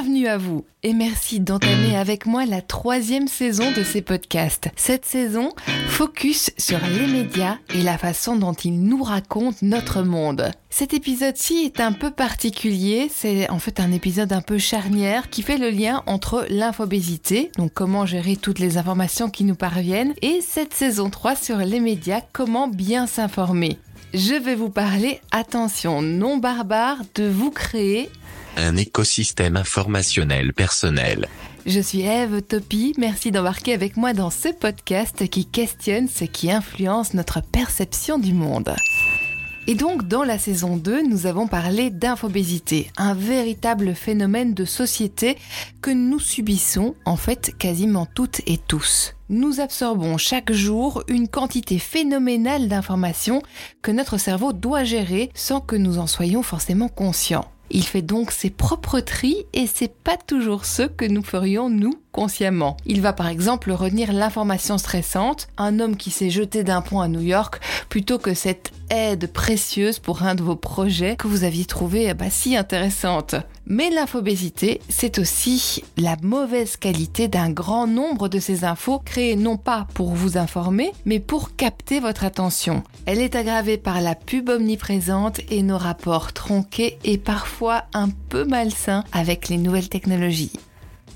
Bienvenue à vous et merci d'entamer avec moi la troisième saison de ces podcasts. Cette saison, focus sur les médias et la façon dont ils nous racontent notre monde. Cet épisode-ci est un peu particulier, c'est en fait un épisode un peu charnière qui fait le lien entre l'infobésité, donc comment gérer toutes les informations qui nous parviennent, et cette saison 3 sur les médias, comment bien s'informer. Je vais vous parler, attention non barbare, de vous créer un écosystème informationnel personnel. Je suis Eve Topi, merci d'embarquer avec moi dans ce podcast qui questionne ce qui influence notre perception du monde. Et donc, dans la saison 2, nous avons parlé d'infobésité, un véritable phénomène de société que nous subissons, en fait, quasiment toutes et tous. Nous absorbons chaque jour une quantité phénoménale d'informations que notre cerveau doit gérer sans que nous en soyons forcément conscients. Il fait donc ses propres tris et c'est pas toujours ce que nous ferions nous Il va par exemple retenir l'information stressante, un homme qui s'est jeté d'un pont à New York, plutôt que cette aide précieuse pour un de vos projets que vous aviez trouvé bah, si intéressante. Mais l'infobésité, c'est aussi la mauvaise qualité d'un grand nombre de ces infos créées non pas pour vous informer, mais pour capter votre attention. Elle est aggravée par la pub omniprésente et nos rapports tronqués et parfois un peu malsains avec les nouvelles technologies.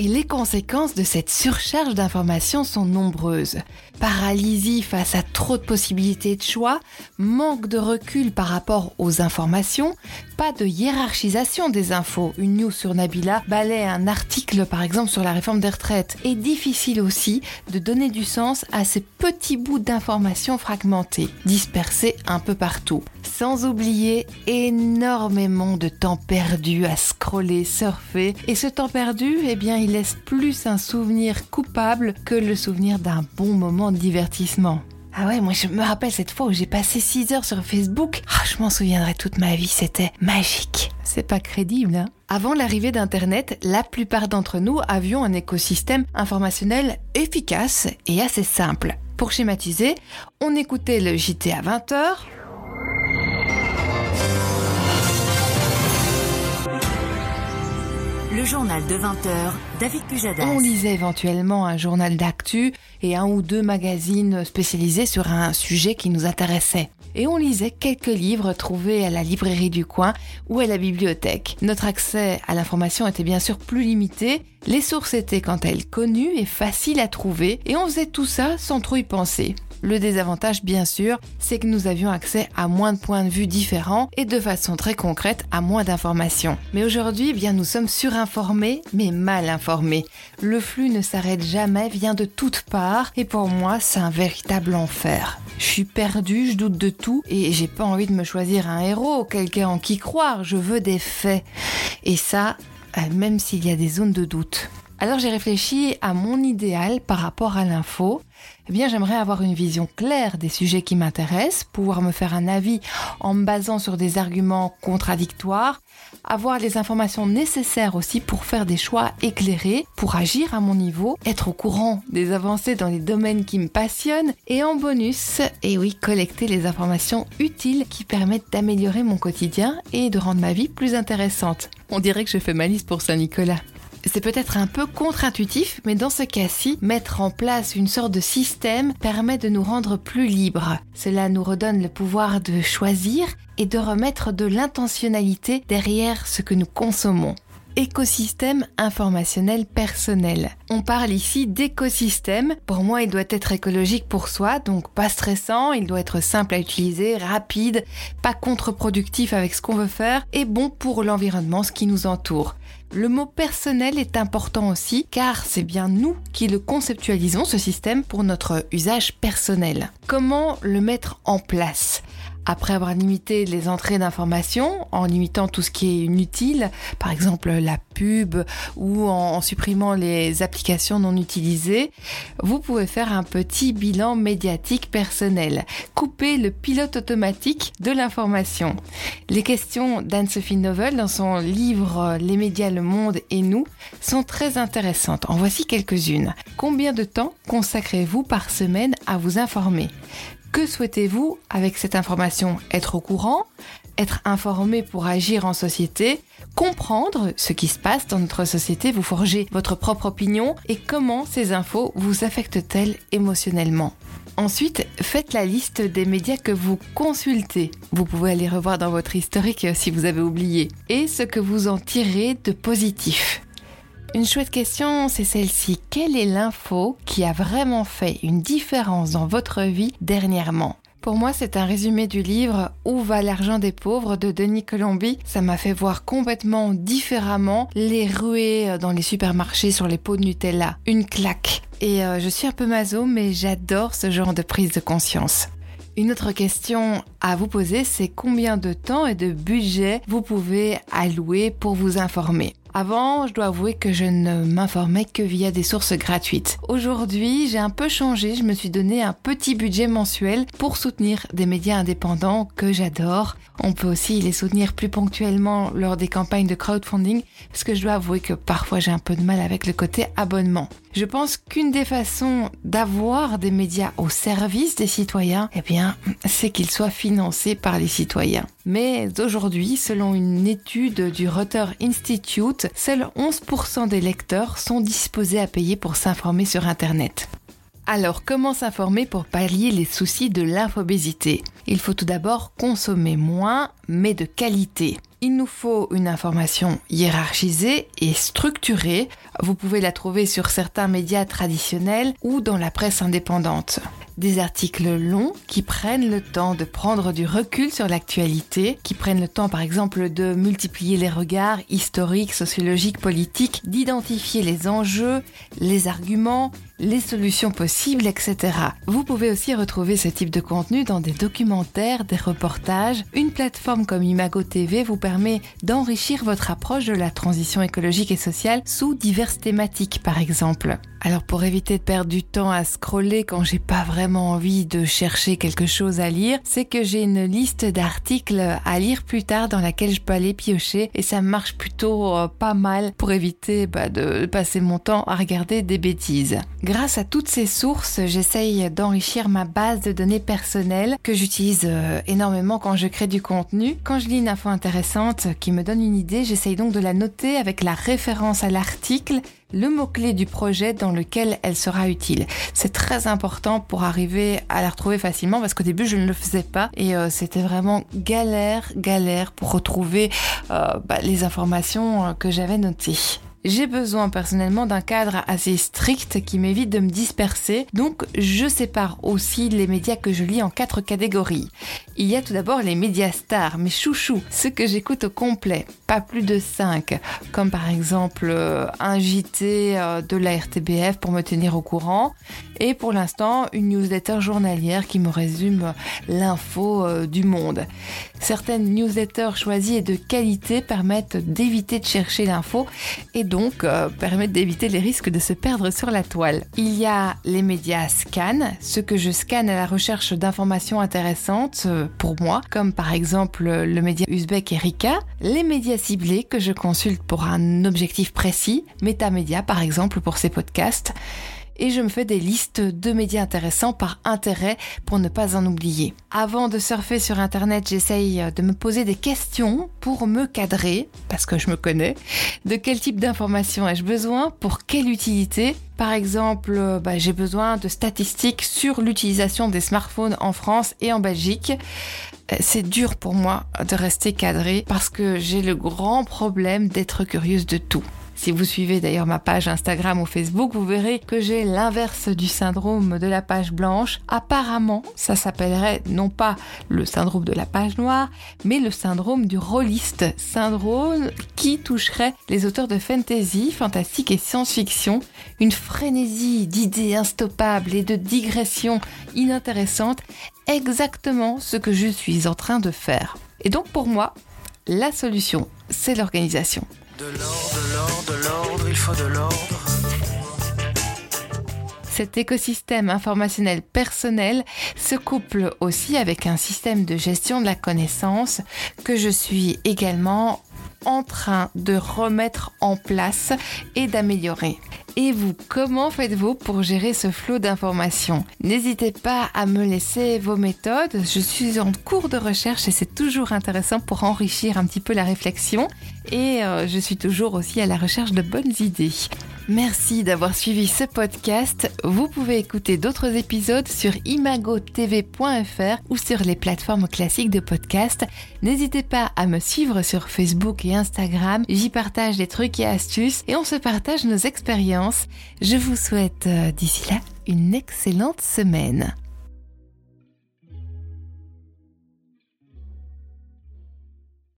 Et les conséquences de cette surcharge d'informations sont nombreuses. Paralysie face à trop de possibilités de choix, manque de recul par rapport aux informations, pas de hiérarchisation des infos. Une news sur Nabila balaie un article par exemple sur la réforme des retraites. Et difficile aussi de donner du sens à ces petits bouts d'informations fragmentées, dispersés un peu partout. Sans oublier énormément de temps perdu à scroller, surfer. Et ce temps perdu, eh bien, il laisse plus un souvenir coupable que le souvenir d'un bon moment de divertissement. Ah ouais, moi je me rappelle cette fois où j'ai passé 6 heures sur Facebook. Ah, je m'en souviendrai toute ma vie, c'était magique. C'est pas crédible, hein Avant l'arrivée d'Internet, la plupart d'entre nous avions un écosystème informationnel efficace et assez simple. Pour schématiser, on écoutait le JT à 20h, Le journal de 20h, David Pujadas. On lisait éventuellement un journal d'actu et un ou deux magazines spécialisés sur un sujet qui nous intéressait. Et on lisait quelques livres trouvés à la librairie du coin ou à la bibliothèque. Notre accès à l'information était bien sûr plus limité, les sources étaient quant à elles connues et faciles à trouver, et on faisait tout ça sans trop y penser. Le désavantage, bien sûr, c'est que nous avions accès à moins de points de vue différents et de façon très concrète à moins d'informations. Mais aujourd'hui, eh bien, nous sommes surinformés, mais mal informés. Le flux ne s'arrête jamais, vient de toutes parts, et pour moi, c'est un véritable enfer. Je suis perdu, je doute de tout, et j'ai pas envie de me choisir un héros, quelqu'un en qui croire, je veux des faits. Et ça, euh, même s'il y a des zones de doute. Alors j'ai réfléchi à mon idéal par rapport à l'info. Eh bien, j'aimerais avoir une vision claire des sujets qui m'intéressent, pouvoir me faire un avis en me basant sur des arguments contradictoires, avoir les informations nécessaires aussi pour faire des choix éclairés, pour agir à mon niveau, être au courant des avancées dans les domaines qui me passionnent et en bonus, et oui, collecter les informations utiles qui permettent d'améliorer mon quotidien et de rendre ma vie plus intéressante. On dirait que je fais ma liste pour Saint-Nicolas. C'est peut-être un peu contre-intuitif, mais dans ce cas-ci, mettre en place une sorte de système permet de nous rendre plus libres. Cela nous redonne le pouvoir de choisir et de remettre de l'intentionnalité derrière ce que nous consommons écosystème informationnel personnel. On parle ici d'écosystème. Pour moi, il doit être écologique pour soi, donc pas stressant, il doit être simple à utiliser, rapide, pas contre-productif avec ce qu'on veut faire et bon pour l'environnement, ce qui nous entoure. Le mot personnel est important aussi car c'est bien nous qui le conceptualisons ce système pour notre usage personnel. Comment le mettre en place? Après avoir limité les entrées d'informations, en limitant tout ce qui est inutile, par exemple la pub ou en, supprimant les applications non utilisées, vous pouvez faire un petit bilan médiatique personnel. Couper le pilote automatique de l'information. Les questions d'Anne-Sophie Novel dans son livre Les médias, le monde et nous sont très intéressantes. En voici quelques-unes. Combien de temps consacrez-vous par semaine à vous informer? Que souhaitez-vous avec cette information? Être au courant? Être informé pour agir en société? Comprendre ce qui se passe dans notre société, vous forger votre propre opinion? Et comment ces infos vous affectent-elles émotionnellement? Ensuite, faites la liste des médias que vous consultez. Vous pouvez aller revoir dans votre historique si vous avez oublié. Et ce que vous en tirez de positif. Une chouette question, c'est celle-ci. Quelle est l'info qui a vraiment fait une différence dans votre vie dernièrement? Pour moi, c'est un résumé du livre Où va l'argent des pauvres de Denis Colombi. Ça m'a fait voir complètement différemment les ruées dans les supermarchés sur les pots de Nutella. Une claque. Et euh, je suis un peu maso, mais j'adore ce genre de prise de conscience. Une autre question à vous poser, c'est combien de temps et de budget vous pouvez allouer pour vous informer? Avant, je dois avouer que je ne m'informais que via des sources gratuites. Aujourd'hui, j'ai un peu changé, je me suis donné un petit budget mensuel pour soutenir des médias indépendants que j'adore. On peut aussi les soutenir plus ponctuellement lors des campagnes de crowdfunding, parce que je dois avouer que parfois j'ai un peu de mal avec le côté abonnement. Je pense qu'une des façons d'avoir des médias au service des citoyens, eh bien, c'est qu'ils soient financés par les citoyens. Mais aujourd'hui, selon une étude du Reuters Institute, seuls 11% des lecteurs sont disposés à payer pour s'informer sur Internet. Alors, comment s'informer pour pallier les soucis de l'infobésité? Il faut tout d'abord consommer moins, mais de qualité. Il nous faut une information hiérarchisée et structurée. Vous pouvez la trouver sur certains médias traditionnels ou dans la presse indépendante. Des articles longs qui prennent le temps de prendre du recul sur l'actualité, qui prennent le temps par exemple de multiplier les regards historiques, sociologiques, politiques, d'identifier les enjeux, les arguments, les solutions possibles, etc. Vous pouvez aussi retrouver ce type de contenu dans des documentaires, des reportages. Une plateforme comme Imago TV vous permet d'enrichir votre approche de la transition écologique et sociale sous diverses thématiques, par exemple. Alors pour éviter de perdre du temps à scroller quand j'ai pas vraiment envie de chercher quelque chose à lire, c'est que j'ai une liste d'articles à lire plus tard dans laquelle je peux aller piocher et ça marche plutôt euh, pas mal pour éviter bah, de passer mon temps à regarder des bêtises. Grâce à toutes ces sources, j'essaye d'enrichir ma base de données personnelles que j'utilise euh, énormément quand je crée du contenu. Quand je lis une info intéressante qui me donne une idée, j'essaye donc de la noter avec la référence à l'article le mot-clé du projet dans lequel elle sera utile. C'est très important pour arriver à la retrouver facilement parce qu'au début je ne le faisais pas et euh, c'était vraiment galère, galère pour retrouver euh, bah, les informations que j'avais notées. J'ai besoin personnellement d'un cadre assez strict qui m'évite de me disperser, donc je sépare aussi les médias que je lis en quatre catégories. Il y a tout d'abord les médias stars, mes chouchous, ceux que j'écoute au complet, pas plus de 5, comme par exemple euh, un JT euh, de la RTBF pour me tenir au courant, et pour l'instant une newsletter journalière qui me résume l'info euh, du monde. Certaines newsletters choisies et de qualité permettent d'éviter de chercher l'info et donc euh, permettent d'éviter les risques de se perdre sur la toile. Il y a les médias scan, ce que je scanne à la recherche d'informations intéressantes euh, pour moi, comme par exemple le média uzbek Erika, les médias ciblés que je consulte pour un objectif précis, Metamédia par exemple pour ses podcasts, et je me fais des listes de médias intéressants par intérêt pour ne pas en oublier. Avant de surfer sur Internet, j'essaye de me poser des questions pour me cadrer, parce que je me connais. De quel type d'informations ai-je besoin Pour quelle utilité par exemple, bah, j'ai besoin de statistiques sur l'utilisation des smartphones en France et en Belgique. C'est dur pour moi de rester cadré parce que j'ai le grand problème d'être curieuse de tout. Si vous suivez d'ailleurs ma page Instagram ou Facebook, vous verrez que j'ai l'inverse du syndrome de la page blanche. Apparemment, ça s'appellerait non pas le syndrome de la page noire, mais le syndrome du rôliste. Syndrome qui toucherait les auteurs de fantasy, fantastique et science-fiction. Une frénésie d'idées instoppables et de digressions inintéressantes. Exactement ce que je suis en train de faire. Et donc pour moi, la solution, c'est l'organisation. De l'ordre, de l'ordre, de l'ordre, il faut de l'ordre. Cet écosystème informationnel personnel se couple aussi avec un système de gestion de la connaissance que je suis également en train de remettre en place et d'améliorer. Et vous, comment faites-vous pour gérer ce flot d'informations? N'hésitez pas à me laisser vos méthodes. Je suis en cours de recherche et c'est toujours intéressant pour enrichir un petit peu la réflexion. Et euh, je suis toujours aussi à la recherche de bonnes idées. Merci d'avoir suivi ce podcast. Vous pouvez écouter d'autres épisodes sur imagotv.fr ou sur les plateformes classiques de podcast. N'hésitez pas à me suivre sur Facebook et Instagram. J'y partage des trucs et astuces et on se partage nos expériences. Je vous souhaite euh, d'ici là une excellente semaine.